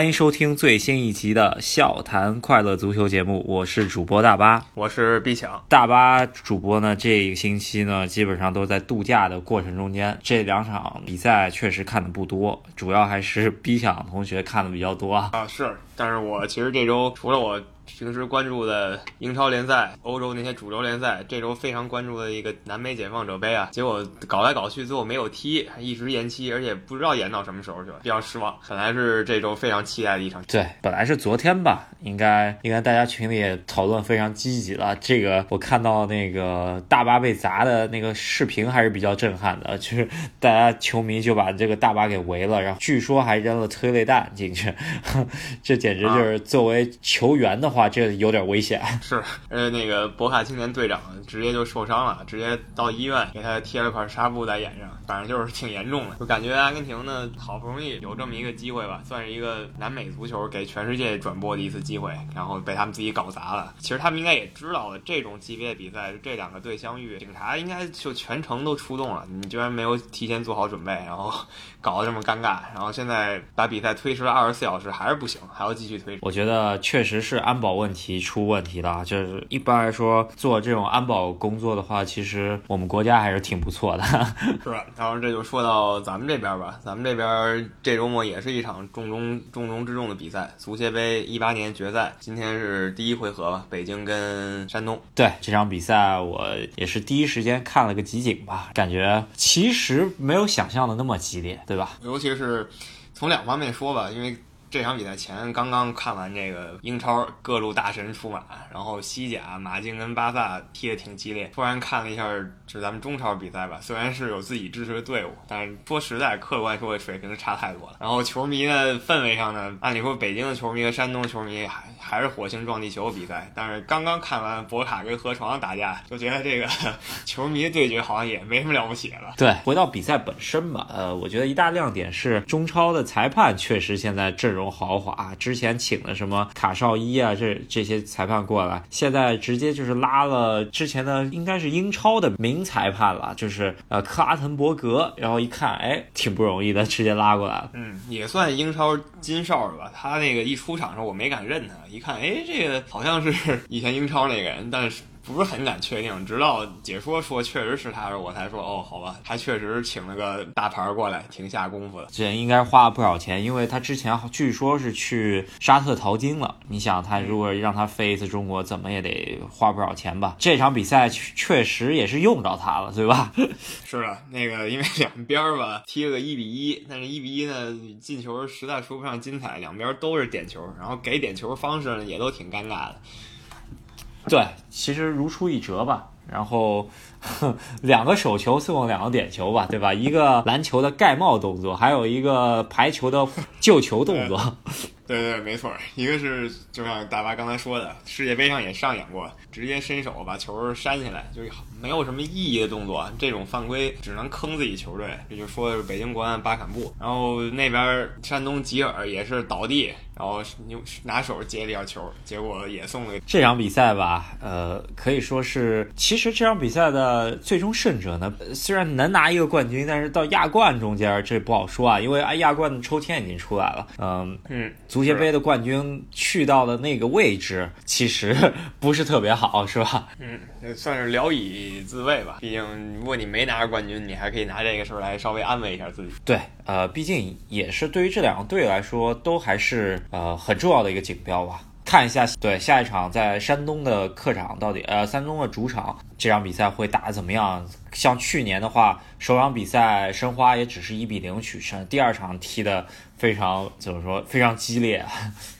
欢迎收听最新一集的笑谈快乐足球节目，我是主播大巴，我是毕强。大巴主播呢，这一个星期呢，基本上都在度假的过程中间，这两场比赛确实看的不多，主要还是毕强同学看的比较多啊。是，但是我其实这周除了我。平时关注的英超联赛、欧洲那些主流联赛，这周非常关注的一个南美解放者杯啊，结果搞来搞去最后没有踢，一直延期，而且不知道延到什么时候去了，比较失望。本来是这周非常期待的一场，对，本来是昨天吧，应该应该大家群里也讨论非常积极了。这个我看到那个大巴被砸的那个视频还是比较震撼的，就是大家球迷就把这个大巴给围了，然后据说还扔了催泪弹进去，这简直就是作为球员的话。哇，这有点危险。是，呃，那个博卡青年队长直接就受伤了，直接到医院给他贴了块纱布在眼上，反正就是挺严重的。就感觉阿根廷呢，好不容易有这么一个机会吧，算是一个南美足球给全世界转播的一次机会，然后被他们自己搞砸了。其实他们应该也知道了，这种级别的比赛，这两个队相遇，警察应该就全程都出动了。你居然没有提前做好准备，然后搞得这么尴尬，然后现在把比赛推迟了二十四小时还是不行，还要继续推。我觉得确实是安保。问题出问题了，就是一般来说做这种安保工作的话，其实我们国家还是挺不错的，是吧？然后这就说到咱们这边吧，咱们这边这周末也是一场重中重中之重的比赛，足协杯一八年决赛，今天是第一回合吧，北京跟山东。对这场比赛，我也是第一时间看了个集锦吧，感觉其实没有想象的那么激烈，对吧？尤其是从两方面说吧，因为。这场比赛前刚刚看完这个英超各路大神出马，然后西甲马竞跟巴萨踢得挺激烈。突然看了一下，是咱们中超比赛吧，虽然是有自己支持的队伍，但是说实在，客观说水平差太多了。然后球迷的氛围上呢，按理说北京的球迷和山东球迷还还是火星撞地球比赛，但是刚刚看完博卡跟河床打架，就觉得这个 球迷对决好像也没什么了不起了。对，回到比赛本身吧，呃，我觉得一大亮点是中超的裁判确实现在阵容。种豪华，之前请的什么卡绍伊啊，这这些裁判过来，现在直接就是拉了之前的应该是英超的名裁判了，就是呃克拉滕伯格，然后一看，哎，挺不容易的，直接拉过来了。嗯，也算英超金哨吧。他那个一出场的时候，我没敢认他，一看，哎，这个好像是 以前英超那个人，但是。不是很敢确定，直到解说说确实是他时候，我才说哦，好吧，他确实请了个大牌过来，挺下功夫的。这应该花了不少钱，因为他之前据说是去沙特淘金了。你想，他如果让他飞一次中国，怎么也得花不少钱吧？这场比赛确实也是用着他了，对吧？是的，那个因为两边吧踢了个一比一，但是一比一呢进球实在说不上精彩，两边都是点球，然后给点球方式呢也都挺尴尬的。对，其实如出一辙吧。然后两个手球送两个点球吧，对吧？一个篮球的盖帽动作，还有一个排球的救球动作。对对，没错。一个是就像大巴刚才说的，世界杯上也上演过，直接伸手把球扇下来，就没有什么意义的动作。这种犯规只能坑自己球队。这就说的是北京国安巴坎布，然后那边山东吉尔也是倒地。然后你拿手接了一球，结果也送了。这场比赛吧，呃，可以说是，其实这场比赛的最终胜者呢，虽然能拿一个冠军，但是到亚冠中间这不好说啊，因为啊亚冠的抽签已经出来了。嗯嗯，足协杯的冠军去到的那个位置，其实 不是特别好，是吧？嗯，算是聊以自慰吧。毕竟如果你没拿着冠军，你还可以拿这个事儿来稍微安慰一下自己。对，呃，毕竟也是对于这两个队来说，都还是。呃，很重要的一个锦标吧，看一下，对下一场在山东的客场到底，呃，山东的主场这场比赛会打得怎么样？像去年的话，首场比赛申花也只是一比零取胜，第二场踢的非常就是说，非常激烈。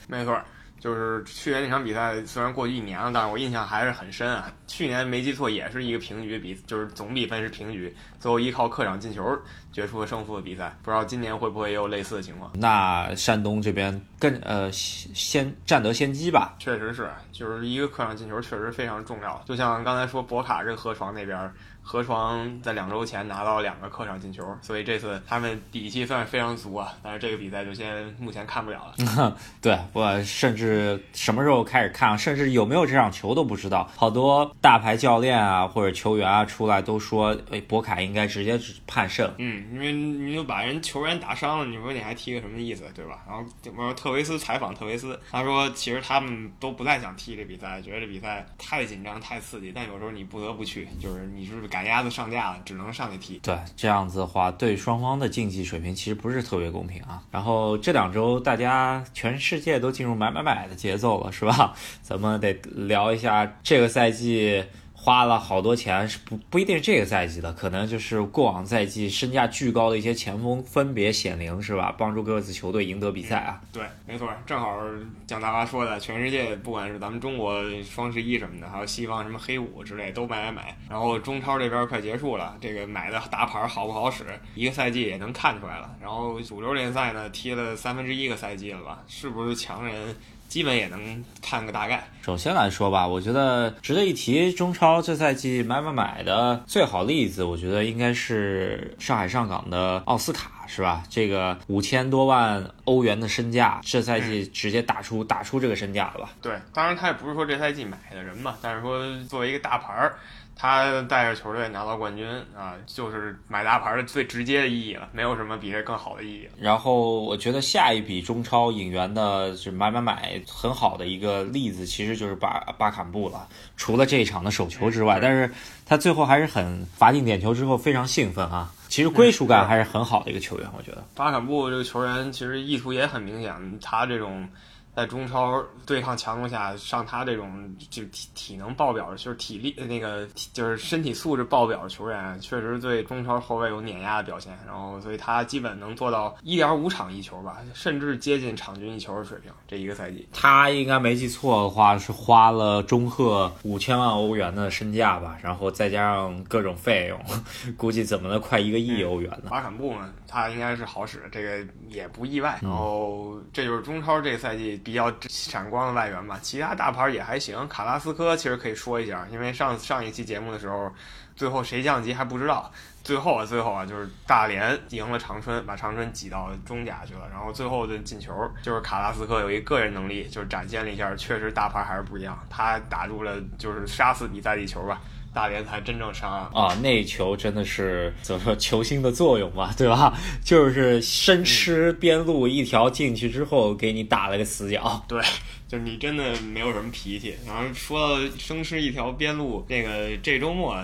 没错。就是去年那场比赛，虽然过去一年了，但是我印象还是很深啊。去年没记错，也是一个平局比，就是总比分是平局，最后依靠客场进球决出了胜负的比赛。不知道今年会不会也有类似的情况？那山东这边更呃先占得先机吧？确实是，就是一个客场进球确实非常重要。就像刚才说博卡跟河床那边河床在两周前拿到两个客场进球，所以这次他们底气算是非常足啊。但是这个比赛就先目前看不了了。对，我甚至什么时候开始看，甚至有没有这场球都不知道。好多大牌教练啊或者球员啊出来都说，哎，博凯应该直接判胜。嗯，因为你就把人球员打伤了，你说你还踢个什么意思，对吧？然后我说特维斯采访特维斯，他说其实他们都不太想踢这比赛，觉得这比赛太紧张太刺激，但有时候你不得不去，就是你是不是赶鸭子上架了，只能上去踢。对，这样子的话，对双方的竞技水平其实不是特别公平啊。然后这两周大家全世界都进入买买买的节奏了，是吧？咱们得聊一下这个赛季。花了好多钱，是不不一定是这个赛季的，可能就是过往赛季身价巨高的一些前锋分别显灵，是吧？帮助各自球队赢得比赛啊。对，没错，正好像大华说的，全世界不管是咱们中国双十一什么的，还有西方什么黑五之类，都买买买。然后中超这边快结束了，这个买的大牌好不好使，一个赛季也能看出来了。然后主流联赛呢，踢了三分之一个赛季了吧？是不是强人？基本也能看个大概。首先来说吧，我觉得值得一提，中超这赛季买买买的最好例子，我觉得应该是上海上港的奥斯卡，是吧？这个五千多万欧元的身价，这赛季直接打出打出这个身价了吧？对，当然他也不是说这赛季买的人嘛，但是说作为一个大牌儿。他带着球队拿到冠军啊，就是买大牌的最直接的意义了，没有什么比这更好的意义。然后我觉得下一笔中超引援的是买买买很好的一个例子，其实就是巴巴坎布了。除了这一场的手球之外，但是他最后还是很罚进点球之后非常兴奋啊。其实归属感还是很好的一个球员，我觉得。巴坎布这个球员其实意图也很明显，他这种。在中超对抗强度下，上他这种就体体能爆表，就是体力那个就是身体素质爆表的球员，确实对中超后卫有碾压的表现。然后，所以他基本能做到一点五场一球吧，甚至接近场均一球的水平。这一个赛季，他应该没记错的话，是花了中赫五千万欧元的身价吧，然后再加上各种费用，估计怎么的快一个亿欧元呢？巴坎布嘛，他应该是好使，这个也不意外。然后，这就是中超这个赛季。比较闪光的外援吧，其他大牌也还行。卡拉斯科其实可以说一下，因为上上一期节目的时候，最后谁降级还不知道。最后啊，最后啊，就是大连赢了长春，把长春挤到中甲去了。然后最后的进球就是卡拉斯科有一个人能力，就是展现了一下，确实大牌还是不一样。他打入了就是杀死比赛的一球吧。大连才真正上岸啊！那球真的是怎么说球星的作用嘛，对吧？就是生吃边路一条进去之后，给你打了个死角。对，就是你真的没有什么脾气。然后说到生吃一条边路，那个这周末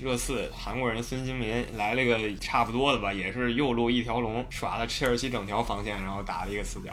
热刺韩国人孙兴民来了个差不多的吧，也是右路一条龙，耍了切尔西整条防线，然后打了一个死角。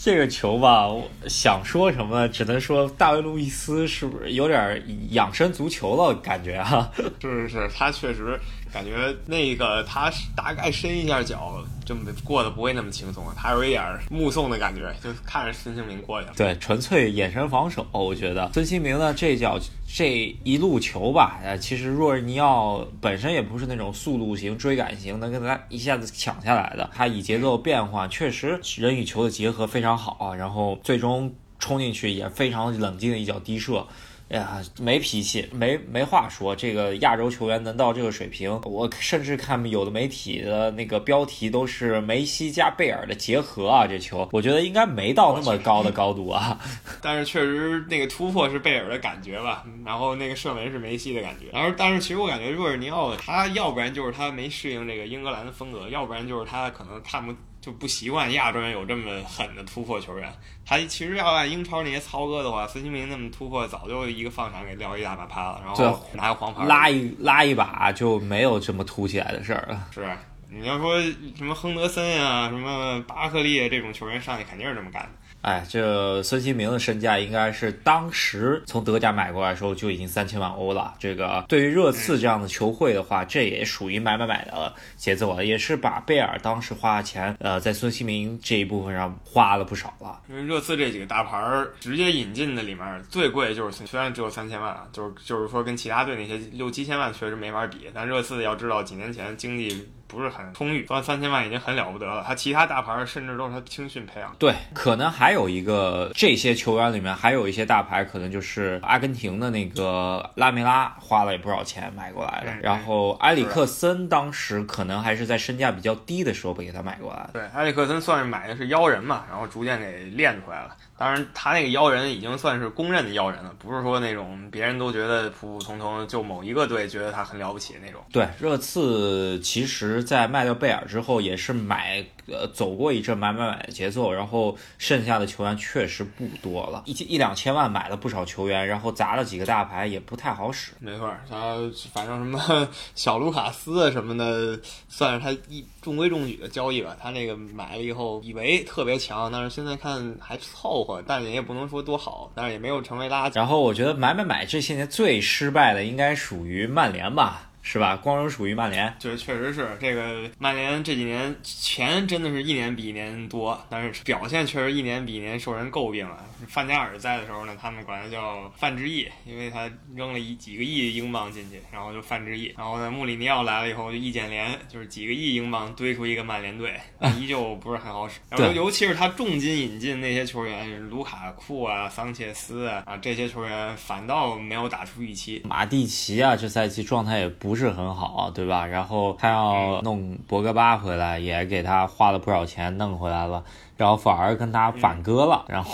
这个球吧，我想说什么，只能说大卫·路易斯是不是有点养生足球的感觉啊？是是是，他确实感觉那个他大概伸一下脚。这么过得不会那么轻松，他有一点目送的感觉，就看着孙兴民过去了。对，纯粹眼神防守。我觉得孙兴民呢，这脚这一路球吧，呃，其实若尔尼奥本身也不是那种速度型、追赶型，能跟他一下子抢下来的。他以节奏变化，确实人与球的结合非常好，然后最终冲进去也非常冷静的一脚低射。哎呀，没脾气，没没话说。这个亚洲球员能到这个水平，我甚至看有的媒体的那个标题都是梅西加贝尔的结合啊。这球，我觉得应该没到那么高的高度啊。但是确实那个突破是贝尔的感觉吧，然后那个射门是梅西的感觉。然后，但是其实我感觉若尔尼奥他要不然就是他没适应这个英格兰的风格，要不然就是他可能看不。就不习惯亚洲人有这么狠的突破球员。他其实要按英超那些操哥的话，孙兴民那么突破，早就一个放铲给撂一大把趴了，然后拿个黄牌拉一拉一把就没有这么突起来的事儿了。是，你要说什么亨德森呀、什么巴克利这种球员上去，肯定是这么干的。哎，这孙兴民的身价应该是当时从德甲买过来的时候就已经三千万欧了。这个对于热刺这样的球会的话，这也属于买买买的节奏了，也是把贝尔当时花的钱，呃，在孙兴民这一部分上花了不少了。因为热刺这几个大牌儿直接引进的里面最贵就是虽然只有三千万啊，就是就是说跟其他队那些六七千万确实没法比，但热刺要知道几年前经济。不是很充裕，赚三千万已经很了不得了。他其他大牌甚至都是他青训培养。对，可能还有一个这些球员里面还有一些大牌，可能就是阿根廷的那个拉梅拉花了也不少钱买过来的，然后埃里克森当时可能还是在身价比较低的时候被给他买过来的。对，埃里克森算是买的是妖人嘛，然后逐渐给练出来了。当然，他那个妖人已经算是公认的妖人了，不是说那种别人都觉得普普通通，就某一个队觉得他很了不起的那种。对，热刺其实在卖掉贝尔之后，也是买呃走过一阵买买买的节奏，然后剩下的球员确实不多了，一一两千万买了不少球员，然后砸了几个大牌，也不太好使。没错，他反正什么小卢卡斯啊什么的，算是他一中规中矩的交易吧。他那个买了以后，以为特别强，但是现在看还凑合。但也不能说多好，但是也没有成为垃圾。然后我觉得买买买这些年最失败的应该属于曼联吧。是吧？光荣属于曼联，就是确实是这个曼联这几年钱真的是一年比一年多，但是表现确实一年比一年受人诟病了。范加尔在的时候呢，他们管他叫范志毅，因为他扔了一几个亿英镑进去，然后就范志毅。然后呢，穆里尼奥来了以后，就易建联，就是几个亿英镑堆出一个曼联队，依旧不是很好使。然后尤其是他重金引进那些球员，卢卡库啊、桑切斯啊啊这些球员，反倒没有打出预期。马蒂奇啊，这赛季状态也不。是很好，对吧？然后他要弄博格巴回来，也给他花了不少钱弄回来了，然后反而跟他反戈了，然后。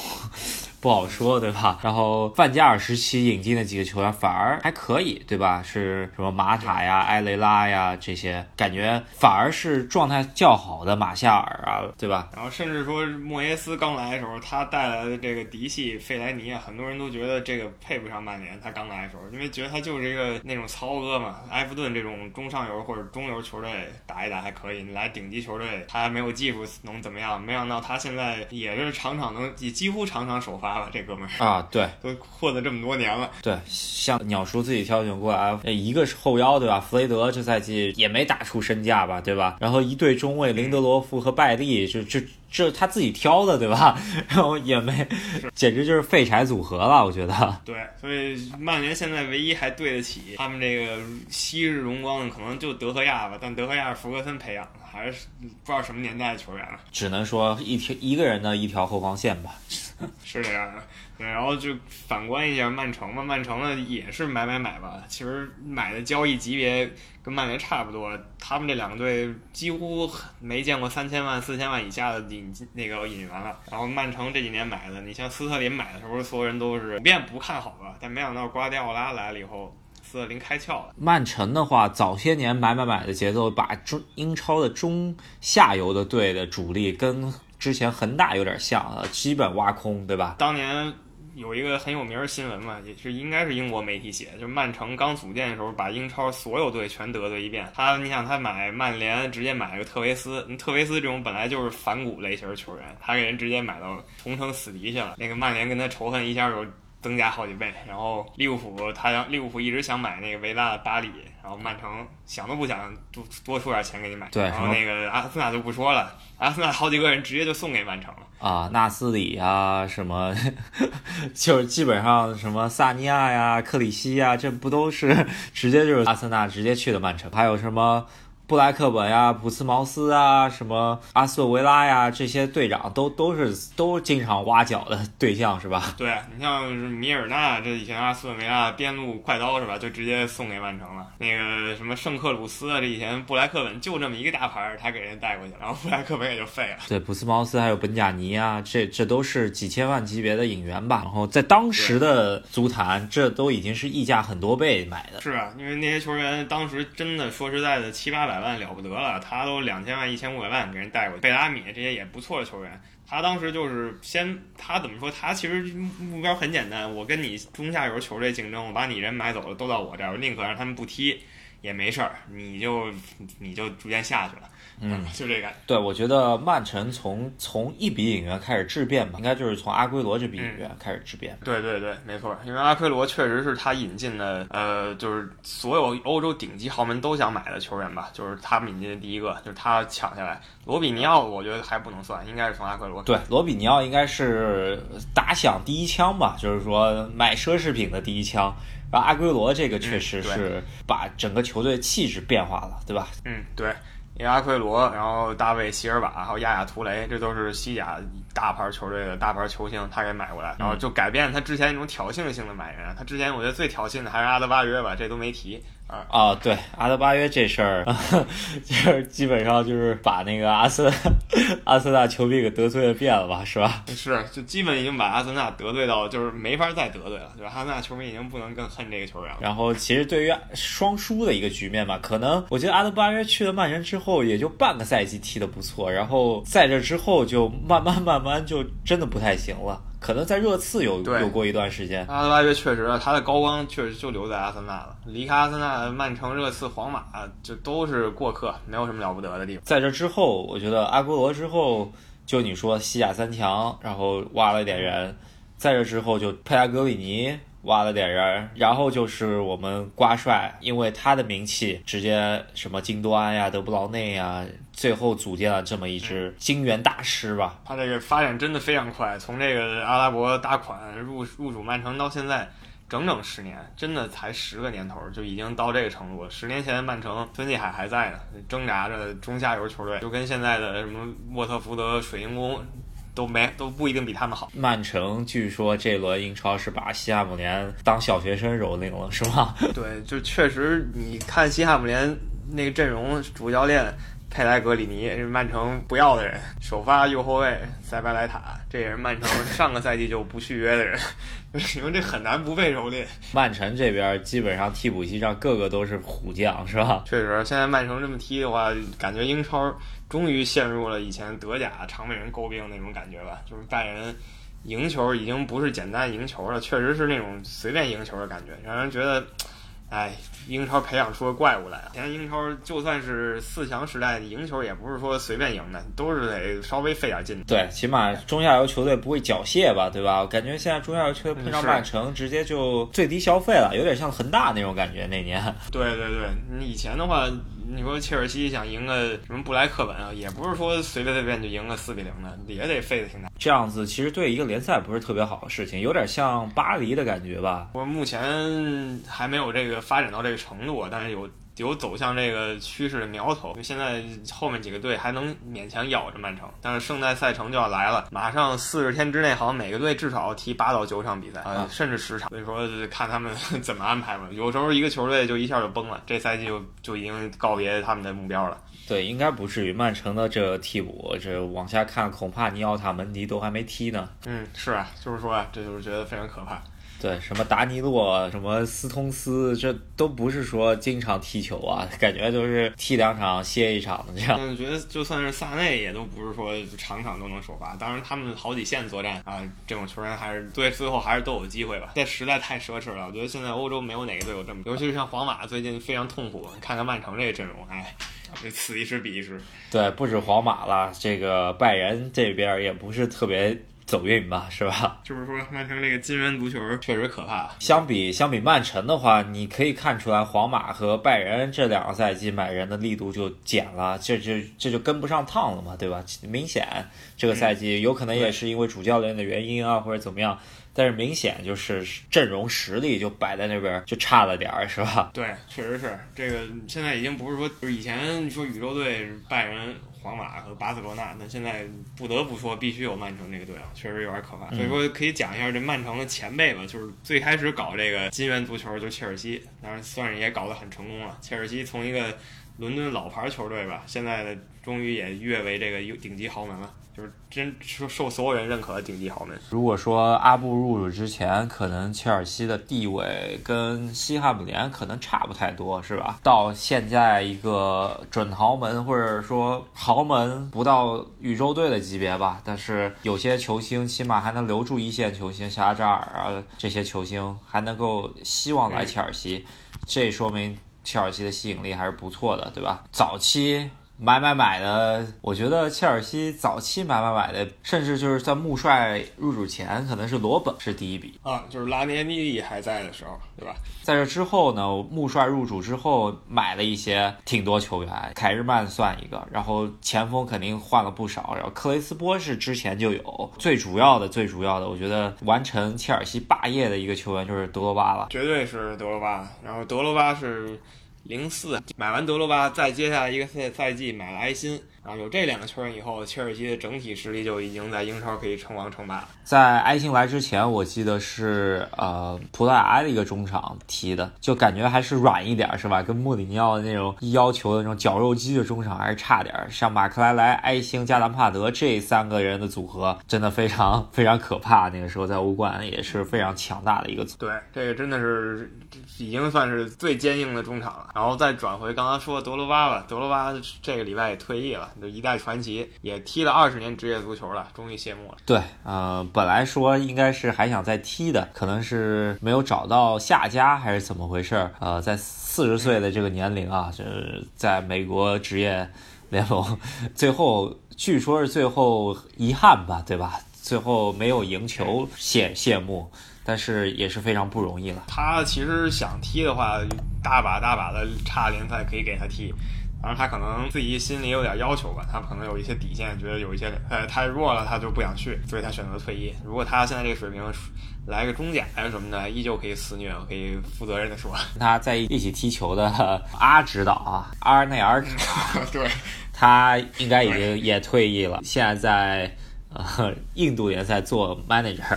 不好说，对吧？然后范加尔时期引进的几个球员反而还可以，对吧？是什么马塔呀、埃雷拉呀这些，感觉反而是状态较好的马夏尔啊，对吧？然后甚至说莫耶斯刚来的时候，他带来的这个嫡系费莱尼啊，很多人都觉得这个配不上曼联。他刚来的时候，因为觉得他就是一个那种糙哥嘛，埃弗顿这种中上游或者中游球队打一打还可以，你来顶级球队，他还没有技术能怎么样？没想到他现在也是场场能，几乎场场首发。这哥们儿啊，对，都混了这么多年了。对，像鸟叔自己挑选过来，一个是后腰，对吧？弗雷德这赛季也没打出身价吧，对吧？然后一对中卫林德罗夫和拜利，就就这他自己挑的，对吧？然后也没，简直就是废柴组合了，我觉得。对，所以曼联现在唯一还对得起他们这个昔日荣光的，可能就德赫亚吧。但德赫亚是福格森培养的，还是不知道什么年代的球员了。只能说一条一个人的一条后防线吧。是这样的，对，然后就反观一下曼城吧，曼城呢也是买买买吧，其实买的交易级别跟曼联差不多，他们这两个队几乎没见过三千万、四千万以下的引进那个引援了。然后曼城这几年买的，你像斯特林买的时候，所有人都是普遍不看好吧，但没想到瓜迪奥拉来了以后，斯特林开窍了。曼城的话，早些年买买买的节奏，把中英超的中下游的队的主力跟。之前恒大有点像啊，基本挖空，对吧？当年有一个很有名的新闻嘛，也是应该是英国媒体写，就是曼城刚组建的时候，把英超所有队全得罪一遍。他，你想他买曼联，直接买个特维斯，特维斯这种本来就是反骨类型球员，他给人直接买到同城死敌去了。那个曼联跟他仇恨一下就增加好几倍。然后利物浦，他让利物浦一直想买那个维拉的巴里。然后曼城想都不想多多出点钱给你买，对，然后那个阿森纳就不说了，阿森纳好几个人直接就送给曼城了啊，纳斯里啊什么，就是基本上什么萨尼亚呀、克里希呀，这不都是直接就是阿森纳直接去的曼城，还有什么？布莱克本呀，普斯茅斯啊，什么阿斯顿维拉呀，这些队长都都是都经常挖角的 对象是吧？对你像米尔纳，这以前阿斯顿维拉边路快刀是吧？就直接送给曼城了。那个什么圣克鲁斯啊，这以前布莱克本就这么一个大牌，他给人带过去，然后布莱克本也就废了。对，普斯茅斯还有本贾尼啊，这这都是几千万级别的引援吧？然后在当时的足坛，这都已经是溢价很多倍买的。是啊，因为那些球员当时真的说实在的七八百。百万了不得了，他都两千万、一千五百万给人带过去。贝拉米这些也不错的球员，他当时就是先，他怎么说？他其实目标很简单，我跟你中下游球队竞争，我把你人买走了都到我这儿，我宁可让他们不踢也没事儿，你就你就逐渐下去了。嗯，就这个。对，我觉得曼城从从一笔引援开始质变吧，应该就是从阿圭罗这笔引援开始质变。对对对，没错，因为阿圭罗确实是他引进的，呃，就是所有欧洲顶级豪门都想买的球员吧，就是他们引进的第一个，就是他抢下来。罗比尼奥，我觉得还不能算，应该是从阿圭罗。对，罗比尼奥应该是打响第一枪吧，就是说买奢侈品的第一枪。然后阿圭罗这个确实是把整个球队气质变化了，对吧？嗯，对。因为阿奎罗，然后大卫席尔瓦，还有亚亚图雷，这都是西甲大牌球队的大牌球星，他给买过来，然后就改变他之前那种挑衅性的买人。他之前我觉得最挑衅的还是阿德巴约吧，这都没提。啊，对，阿德巴约这事儿，就是基本上就是把那个阿森 阿森纳球迷给得罪了遍了吧，是吧？是，就基本已经把阿森纳得罪到，就是没法再得罪了，就是阿森纳球迷已经不能更恨这个球员了。然后，其实对于双输的一个局面吧，可能我觉得阿德巴约去了曼城之后，也就半个赛季踢得不错，然后在这之后就慢慢慢慢就真的不太行了。可能在热刺有有过一段时间，阿德巴约确实他的高光确实就留在阿森纳了，离开阿森纳，曼城、热刺、皇马就都是过客，没有什么了不得的地方。在这之后，我觉得阿圭罗之后，就你说西甲三强，然后挖了点人，在这之后就佩莱格里尼。挖了点人，然后就是我们瓜帅，因为他的名气，直接什么京多安呀、德布劳内呀，最后组建了这么一支金元大师吧。他这个发展真的非常快，从这个阿拉伯大款入入主曼城到现在，整整十年，真的才十个年头就已经到这个程度了。十年前曼城孙继海还在呢，挣扎着中下游球队，就跟现在的什么沃特福德、水晶宫。都没都不一定比他们好。曼城据说这轮英超是把西汉姆联当小学生蹂躏了，是吗？对，就确实，你看西汉姆联那个阵容，主教练佩莱格里尼是曼城不要的人，首发右后卫塞巴莱塔，这也是曼城上个赛季就不续约的人，因为这很难不被蹂躏。曼城这边基本上替补席上个个都是虎将，是吧？确实，现在曼城这么踢的话，感觉英超。终于陷入了以前德甲常被人诟病那种感觉吧，就是拜仁赢球已经不是简单赢球了，确实是那种随便赢球的感觉，让人觉得。哎，英超培养出个怪物来了。以前英超就算是四强时代赢球，也不是说随便赢的，都是得稍微费点劲。对，起码中下游球队不会缴械吧，对吧？我感觉现在中下游球队碰上曼城，直接就最低消费了，有点像恒大那种感觉。那年，对对对，你以前的话，你说切尔西想赢个什么布莱克本啊，也不是说随随便便就赢个四比零的，也得费的挺大。这样子其实对一个联赛不是特别好的事情，有点像巴黎的感觉吧。我目前还没有这个。发展到这个程度，但是有有走向这个趋势的苗头。现在后面几个队还能勉强咬着曼城，但是圣诞赛程就要来了，马上四十天之内，好像每个队至少踢八到九场比赛啊，甚至十场。所以说看他们 怎么安排吧。有时候一个球队就一下就崩了，这赛季就就已经告别他们的目标了。对，应该不至于。曼城的这替补，这往下看，恐怕尼奥塔门迪都还没踢呢。嗯，是啊，就是说啊，这就是觉得非常可怕。对，什么达尼洛，什么斯通斯，这都不是说经常踢球啊，感觉都是踢两场歇一场的这样。我觉得就算是萨内，也都不是说场场都能首发。当然，他们好几线作战啊，这种球员还是对最后还是都有机会吧。这实在太奢侈了，我觉得现在欧洲没有哪个队有这么，尤其是像皇马最近非常痛苦。看看曼城这个阵容，哎，这此一时彼一时。对，不止皇马了，这个拜仁这边也不是特别。走运吧，是吧？就是说，曼城这个金元足球确实可怕。相比相比曼城的话，你可以看出来，皇马和拜仁这两个赛季买人的力度就减了，这就这就跟不上趟了嘛，对吧？明显这个赛季有可能也是因为主教练的原因啊，或者怎么样。但是明显就是阵容实力就摆在那边就差了点儿，是吧？对，确实是这个。现在已经不是说就是以前说宇宙队拜仁、皇马和巴塞罗那，那现在不得不说必须有曼城这个队了，确实有点可怕。所以说可以讲一下这曼城的前辈吧，就是最开始搞这个金元足球就切尔西，当然算是也搞得很成功了。切尔西从一个伦敦老牌球队吧，现在的终于也跃为这个顶级豪门了。就是真受受所有人认可的顶级豪门。如果说阿布入主之前，可能切尔西的地位跟西汉姆联可能差不太多，是吧？到现在一个准豪门或者说豪门不到宇宙队的级别吧，但是有些球星起码还能留住一线球星，像阿扎尔啊这些球星还能够希望来切尔西，这说明切尔西的吸引力还是不错的，对吧？早期。买买买的，我觉得切尔西早期买买买的，甚至就是在穆帅入主前，可能是罗本是第一笔啊，就是拉涅利利还在的时候，对吧？在这之后呢，穆帅入主之后买了一些挺多球员，凯日曼算一个，然后前锋肯定换了不少，然后克雷斯波是之前就有，最主要的最主要的，我觉得完成切尔西霸业的一个球员就是德罗巴了，绝对是德罗巴，然后德罗巴是。零四买完德罗巴，再接下来一个赛赛季买了埃辛。啊，有这两个球员以后，切尔西的整体实力就已经在英超可以称王称霸了。在埃辛来之前，我记得是呃葡萄牙的一个中场踢的，就感觉还是软一点，是吧？跟穆里尼奥那种要求的那种绞肉机的中场还是差点。像马克莱莱、埃辛、加兰帕德这三个人的组合，真的非常非常可怕。那个时候在欧冠也是非常强大的一个组。对，这个真的是已经算是最坚硬的中场了。然后再转回刚刚说德罗巴吧，德罗巴这个礼拜也退役了。就一代传奇也踢了二十年职业足球了，终于谢幕了。对，呃，本来说应该是还想再踢的，可能是没有找到下家还是怎么回事？呃，在四十岁的这个年龄啊，就是在美国职业联盟，最后据说是最后遗憾吧，对吧？最后没有赢球谢谢幕，但是也是非常不容易了。他其实想踢的话，大把大把的差联赛可以给他踢。然后他可能自己心里有点要求吧，他可能有一些底线，觉得有一些呃太弱了，他就不想去，所以他选择退役。如果他现在这个水平来个中甲还是什么的，依旧可以肆虐，我可以负责任的说。他在一起踢球的阿指导啊，阿内尔指导，对，他应该已经也退役了，现在在呃印度联赛做 manager。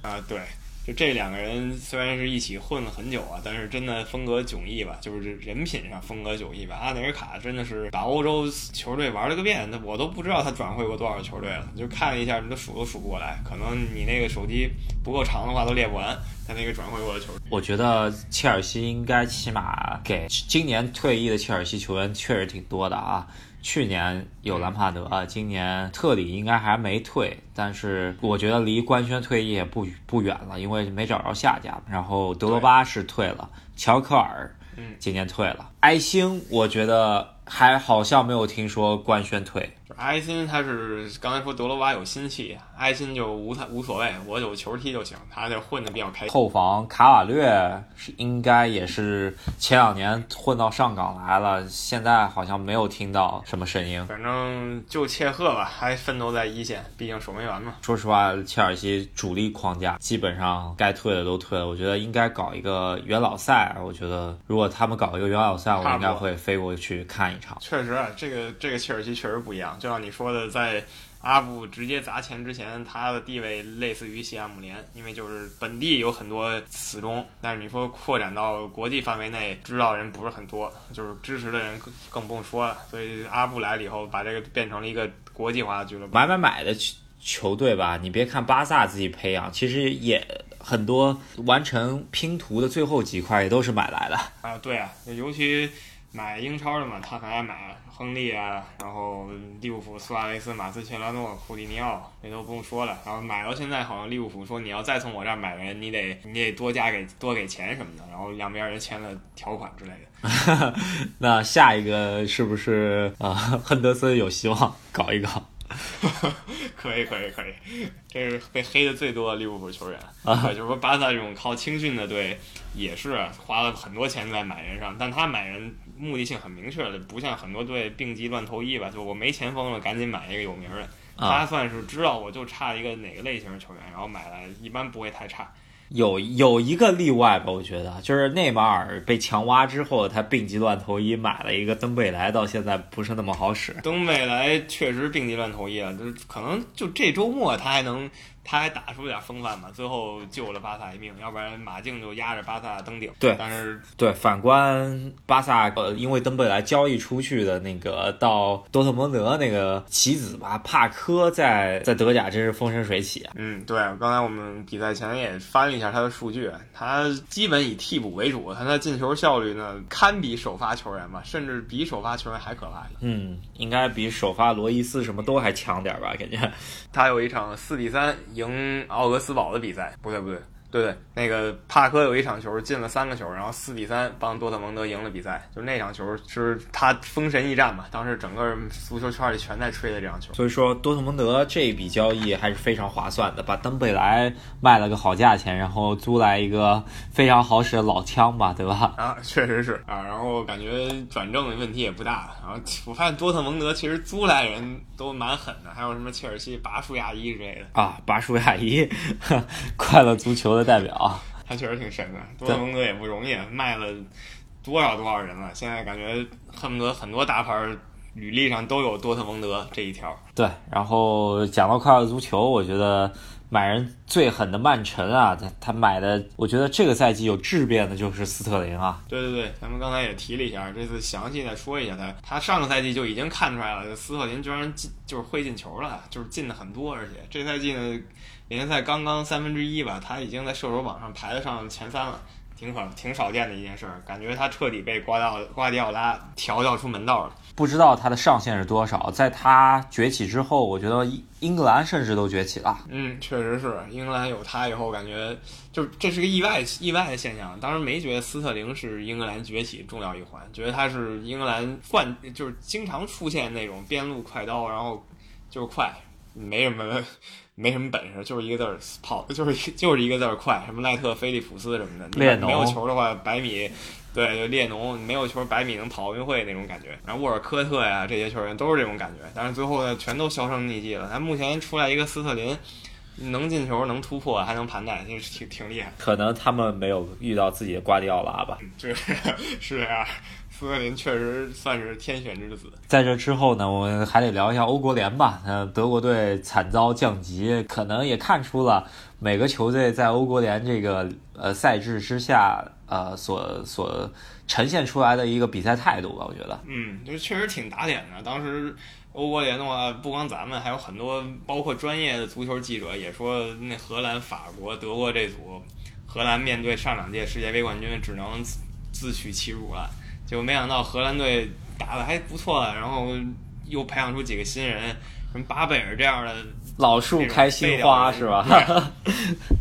啊，对。就这两个人虽然是一起混了很久啊，但是真的风格迥异吧，就是人品上风格迥异吧。阿内尔卡真的是把欧洲球队玩了个遍，那我都不知道他转会过多少球队了，就看了一下，你都数都数不过来。可能你那个手机不够长的话，都列不完他那个转会过的球队。我觉得切尔西应该起码给今年退役的切尔西球员确实挺多的啊。去年有兰帕德，今年特里应该还没退，但是我觉得离官宣退役也不不远了，因为没找着下家。然后德罗巴是退了，乔科尔今年退了，埃星我觉得还好像没有听说官宣退。埃辛他是刚才说德罗巴有心气，埃辛就无他无所谓，我有球踢就行，他就混的比较开心。后防卡瓦略是应该也是前两年混到上港来了，现在好像没有听到什么声音。反正就切赫吧，还奋斗在一线，毕竟守门员嘛。说实话，切尔西主力框架基本上该退的都退了，我觉得应该搞一个元老赛。我觉得如果他们搞一个元老赛，我应该会飞过去看一场。确实，这个这个切尔西确实不一样，就。像你说的，在阿布直接砸钱之前，他的地位类似于西汉姆联，因为就是本地有很多死忠，但是你说扩展到国际范围内，知道人不是很多，就是支持的人更更不用说了。所以阿布来了以后，把这个变成了一个国际化的俱乐部。买买买的球球队吧，你别看巴萨自己培养，其实也很多完成拼图的最后几块也都是买来的啊。对啊，尤其买英超的嘛，他很爱买。亨利啊，然后利物浦、苏亚雷斯、马斯切拉诺、库蒂尼奥，这都不用说了。然后买到现在，好像利物浦说你要再从我这儿买人，你得你得多加给多给钱什么的。然后两边人签了条款之类的。那下一个是不是啊？亨德森有希望搞一搞？可以可以可以，这是被黑的最多的利物浦球员啊。就是说巴萨这种靠青训的队，也是花了很多钱在买人上，但他买人目的性很明确的，不像很多队病急乱投医吧，就我没前锋了，赶紧买一个有名的。他算是知道我就差一个哪个类型的球员，然后买来一般不会太差。有有一个例外吧，我觉得就是内马尔被强挖之后，他病急乱投医买了一个登贝莱，到现在不是那么好使。登贝莱确实病急乱投医啊，就是可能就这周末他还能。他还打出点风范嘛，最后救了巴萨一命，要不然马竞就压着巴萨登顶。对，但是对反观巴萨，呃，因为登贝莱交易出去的那个到多特蒙德那个棋子吧，帕科在在德甲真是风生水起啊。嗯，对，刚才我们比赛前也翻了一下他的数据，他基本以替补为主，他的进球效率呢堪比首发球员吧，甚至比首发球员还可怕。嗯，应该比首发罗伊斯什么都还强点吧？感觉 他有一场四比三。赢奥格斯堡的比赛，不对不对。对对，那个帕科有一场球进了三个球，然后四比三帮多特蒙德赢了比赛。就那场球是他封神一战嘛，当时整个足球圈里全在吹的这场球。所以说多特蒙德这笔交易还是非常划算的，把登贝莱卖了个好价钱，然后租来一个非常好使的老枪吧，对吧？啊，确实是啊，然后感觉转正的问题也不大。然后我发现多特蒙德其实租来人都蛮狠的，还有什么切尔西拔舒亚伊之类的啊，拔舒亚伊，快乐足球。的代表，他确实挺神的。多特蒙德也不容易，卖了多少多少人了，现在感觉恨不得很多大牌履历上都有多特蒙德这一条。对，然后讲到快乐足球，我觉得。买人最狠的曼城啊，他他买的，我觉得这个赛季有质变的就是斯特林啊。对对对，咱们刚才也提了一下，这次详细再说一下他。他上个赛季就已经看出来了，斯特林居然进就是会进球了，就是进的很多，而且这赛季呢，联赛刚刚三分之一吧，他已经在射手榜上排得上前三了。挺少挺少见的一件事儿，感觉他彻底被瓜奥瓜迪奥拉调教出门道了。不知道他的上限是多少，在他崛起之后，我觉得英英格兰甚至都崛起了。嗯，确实是，英格兰有他以后，感觉就这是个意外意外的现象。当时没觉得斯特林是英格兰崛起重要一环，觉得他是英格兰惯就是经常出现那种边路快刀，然后就是快，没什么。没什么本事，就是一个字儿跑，就是就是一个字儿快。什么赖特、菲利普斯什么的，没有球的话，百米，对，就列侬没有球，百米能跑奥运会那种感觉。然后沃尔科特呀，这些球员都是这种感觉。但是最后呢，全都销声匿迹了。他目前出来一个斯特林，能进球，能突破，还能盘带，就是挺挺厉害。可能他们没有遇到自己的瓜迪奥拉吧？是是这样。斯特林确实算是天选之子。在这之后呢，我们还得聊一下欧国联吧。嗯，德国队惨遭降级，可能也看出了每个球队在欧国联这个呃赛制之下，呃所所呈现出来的一个比赛态度吧。我觉得，嗯，就确实挺打脸的。当时欧国联的话，不光咱们，还有很多包括专业的足球记者也说，那荷兰、法国、德国这组，荷兰面对上两届世界杯冠军，只能自取其辱了。就没想到荷兰队打的还不错，然后又培养出几个新人，什么巴贝尔这样的老树开新花是吧？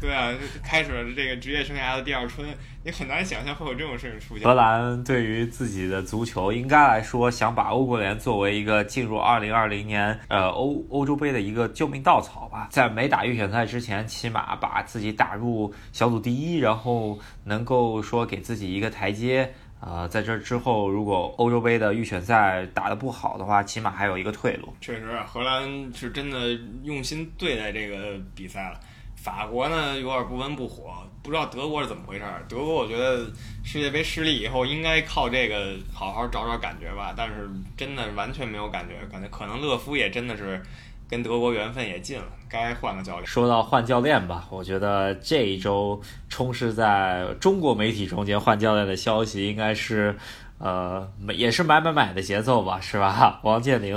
对啊，开始了这个职业生涯的第二春，你很难想象会有这种事情出现。荷兰对于自己的足球，应该来说想把欧国联作为一个进入二零二零年呃欧欧洲杯的一个救命稻草吧，在没打预选赛之前，起码把自己打入小组第一，然后能够说给自己一个台阶。呃，在这之后，如果欧洲杯的预选赛打得不好的话，起码还有一个退路。确实，荷兰是真的用心对待这个比赛了。法国呢，有点不温不火，不知道德国是怎么回事。德国，我觉得世界杯失利以后，应该靠这个好好找找感觉吧。但是真的完全没有感觉，感觉可能勒夫也真的是。跟德国缘分也尽了，该换个教练。说到换教练吧，我觉得这一周充斥在中国媒体中间换教练的消息，应该是，呃，也是买买买的节奏吧，是吧？王健林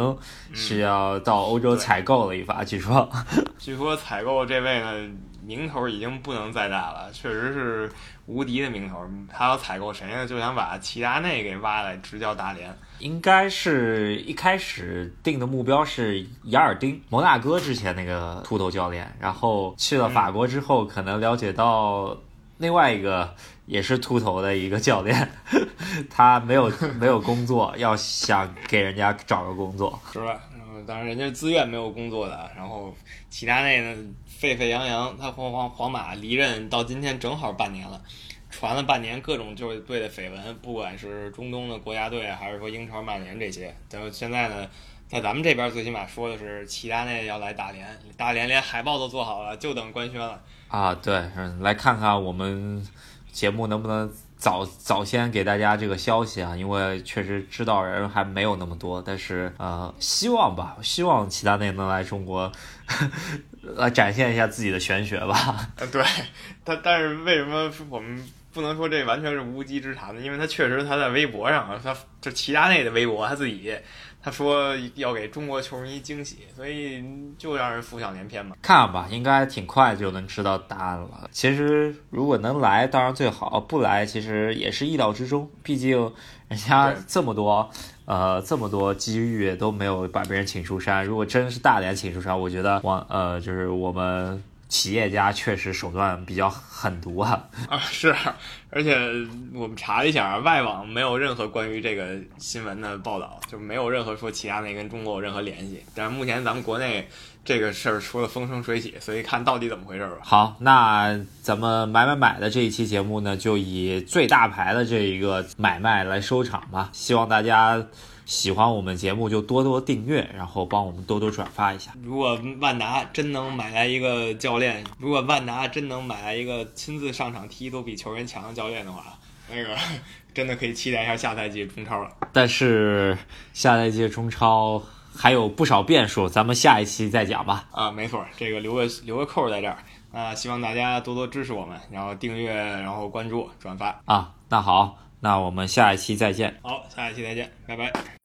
是要到欧洲采购了一把，据说。据说采购这位呢，名头已经不能再大了，确实是无敌的名头。他要采购谁呢？就想把齐达内给挖来执教大连。应该是一开始定的目标是雅尔丁，摩纳哥之前那个秃头教练，然后去了法国之后，可能了解到另外一个也是秃头的一个教练，他没有 没有工作，要想给人家找个工作，是吧？然后当然人家自愿没有工作的，然后齐达内呢沸沸扬扬，他皇皇皇马离任到今天正好半年了。传了半年各种就是队的绯闻，不管是中东的国家队，还是说英超曼联这些，然后现在呢，在咱们这边最起码说的是齐达内要来大连，大连连海报都做好了，就等官宣了啊！对，来看看我们节目能不能早早先给大家这个消息啊，因为确实知道人还没有那么多，但是呃，希望吧，希望齐达内能来中国来展现一下自己的玄学吧。对他，但是为什么我们？不能说这完全是无稽之谈呢，因为他确实他在微博上，他这齐达内的微博他自己他说要给中国球迷惊喜，所以就让人浮想联翩嘛。看吧，应该挺快就能知道答案了。其实如果能来，当然最好；不来，其实也是意料之中。毕竟人家这么多呃这么多机遇都没有把别人请出山。如果真是大连请出山，我觉得往呃就是我们。企业家确实手段比较狠毒啊！啊，是，而且我们查了一下，外网没有任何关于这个新闻的报道，就没有任何说齐达内跟中国有任何联系。但是目前咱们国内这个事儿说的风生水起，所以看到底怎么回事吧。好，那咱们买买买的这一期节目呢，就以最大牌的这一个买卖来收场吧。希望大家。喜欢我们节目就多多订阅，然后帮我们多多转发一下。如果万达真能买来一个教练，如果万达真能买来一个亲自上场踢都比球员强的教练的话，那个真的可以期待一下下赛季中超了。但是下赛季中超还有不少变数，咱们下一期再讲吧。啊，没错，这个留个留个扣在这儿啊，希望大家多多支持我们，然后订阅，然后关注、转发。啊，那好，那我们下一期再见。好，下一期再见，拜拜。